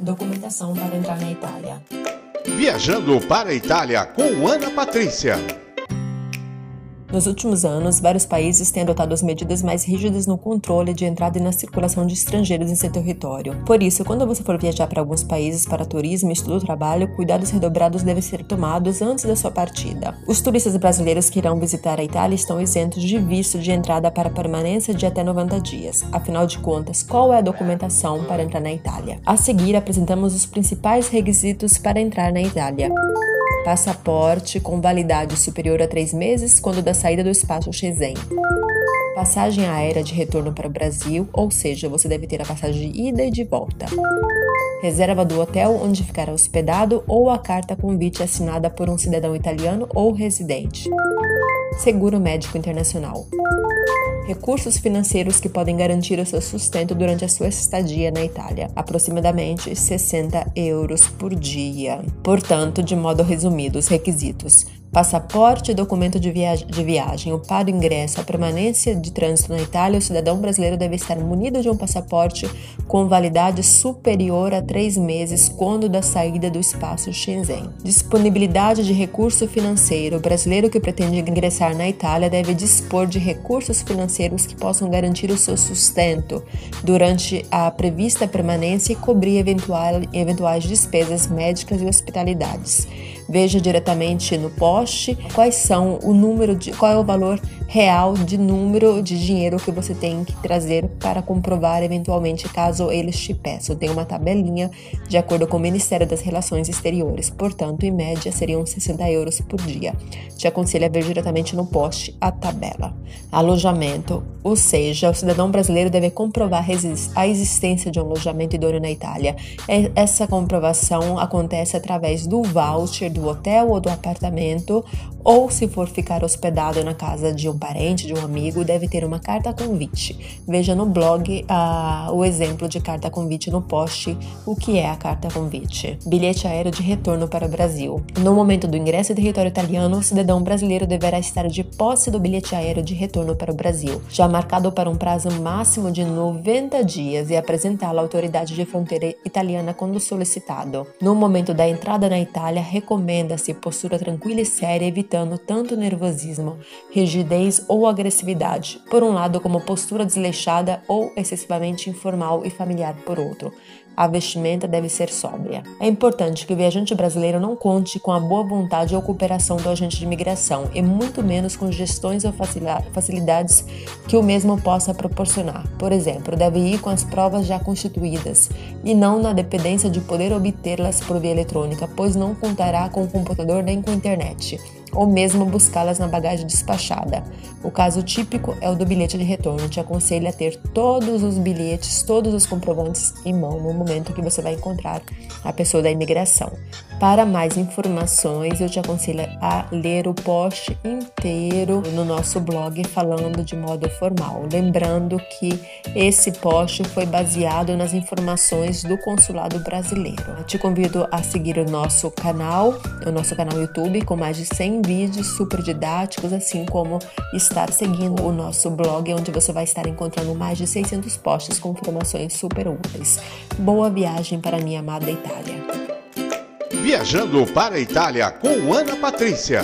Documentação para entrar na Itália. Viajando para a Itália com Ana Patrícia. Nos últimos anos, vários países têm adotado as medidas mais rígidas no controle de entrada e na circulação de estrangeiros em seu território. Por isso, quando você for viajar para alguns países para turismo estudo trabalho, cuidados redobrados devem ser tomados antes da sua partida. Os turistas brasileiros que irão visitar a Itália estão isentos de visto de entrada para permanência de até 90 dias. Afinal de contas, qual é a documentação para entrar na Itália? A seguir, apresentamos os principais requisitos para entrar na Itália passaporte com validade superior a três meses quando da saída do espaço Shenzhen. Passagem aérea de retorno para o Brasil, ou seja, você deve ter a passagem de ida e de volta. Reserva do hotel onde ficará hospedado ou a carta convite assinada por um cidadão italiano ou residente. Seguro médico internacional recursos financeiros que podem garantir o seu sustento durante a sua estadia na Itália, aproximadamente 60 euros por dia. Portanto, de modo resumido, os requisitos: passaporte documento de, viagem, de viagem. O ingresso, a permanência de trânsito na Itália, o cidadão brasileiro deve estar munido de um passaporte com validade superior a três meses quando da saída do espaço Shenzhen. Disponibilidade de recurso financeiro. O brasileiro que pretende ingressar na Itália deve dispor de recursos financeiros que possam garantir o seu sustento durante a prevista permanência e cobrir eventual, eventuais despesas médicas e hospitalidades. Veja diretamente no post quais são o número de qual é o valor real de número de dinheiro que você tem que trazer para comprovar eventualmente caso eles te peçam. Tem uma tabelinha de acordo com o Ministério das Relações Exteriores. Portanto, em média seriam 60 euros por dia. Te aconselho a ver diretamente no post a tabela. Alojamento, ou seja, o cidadão brasileiro deve comprovar a existência de um alojamento idôneo na Itália. Essa comprovação acontece através do voucher do hotel ou do apartamento, ou se for ficar hospedado na casa de um parente, de um amigo, deve ter uma carta convite. Veja no blog uh, o exemplo de carta convite no post, o que é a carta convite. Bilhete aéreo de retorno para o Brasil. No momento do ingresso em território italiano, o cidadão brasileiro deverá estar de posse do bilhete aéreo de retorno para o Brasil, já marcado para um prazo máximo de 90 dias e apresentá-lo à autoridade de fronteira italiana quando solicitado. No momento da entrada na Itália, recomendo recomenda-se postura tranquila e séria, evitando tanto nervosismo, rigidez ou agressividade, por um lado, como postura desleixada ou excessivamente informal e familiar por outro. A vestimenta deve ser sóbria. É importante que o viajante brasileiro não conte com a boa vontade ou cooperação do agente de imigração, e muito menos com gestões ou facilidades que o mesmo possa proporcionar. Por exemplo, deve ir com as provas já constituídas e não na dependência de poder obtê-las por via eletrônica, pois não contará com o computador nem com a internet ou mesmo buscá-las na bagagem despachada. O caso típico é o do bilhete de retorno. Te aconselho a ter todos os bilhetes, todos os comprovantes em mão no momento que você vai encontrar a pessoa da imigração. Para mais informações, eu te aconselho a ler o post inteiro no nosso blog falando de modo formal. Lembrando que esse post foi baseado nas informações do consulado brasileiro. Eu te convido a seguir o nosso canal, o nosso canal YouTube com mais de 100 vídeos super didáticos, assim como estar seguindo o nosso blog, onde você vai estar encontrando mais de 600 posts com informações super úteis. Boa viagem para minha amada Itália. Viajando para a Itália com Ana Patrícia.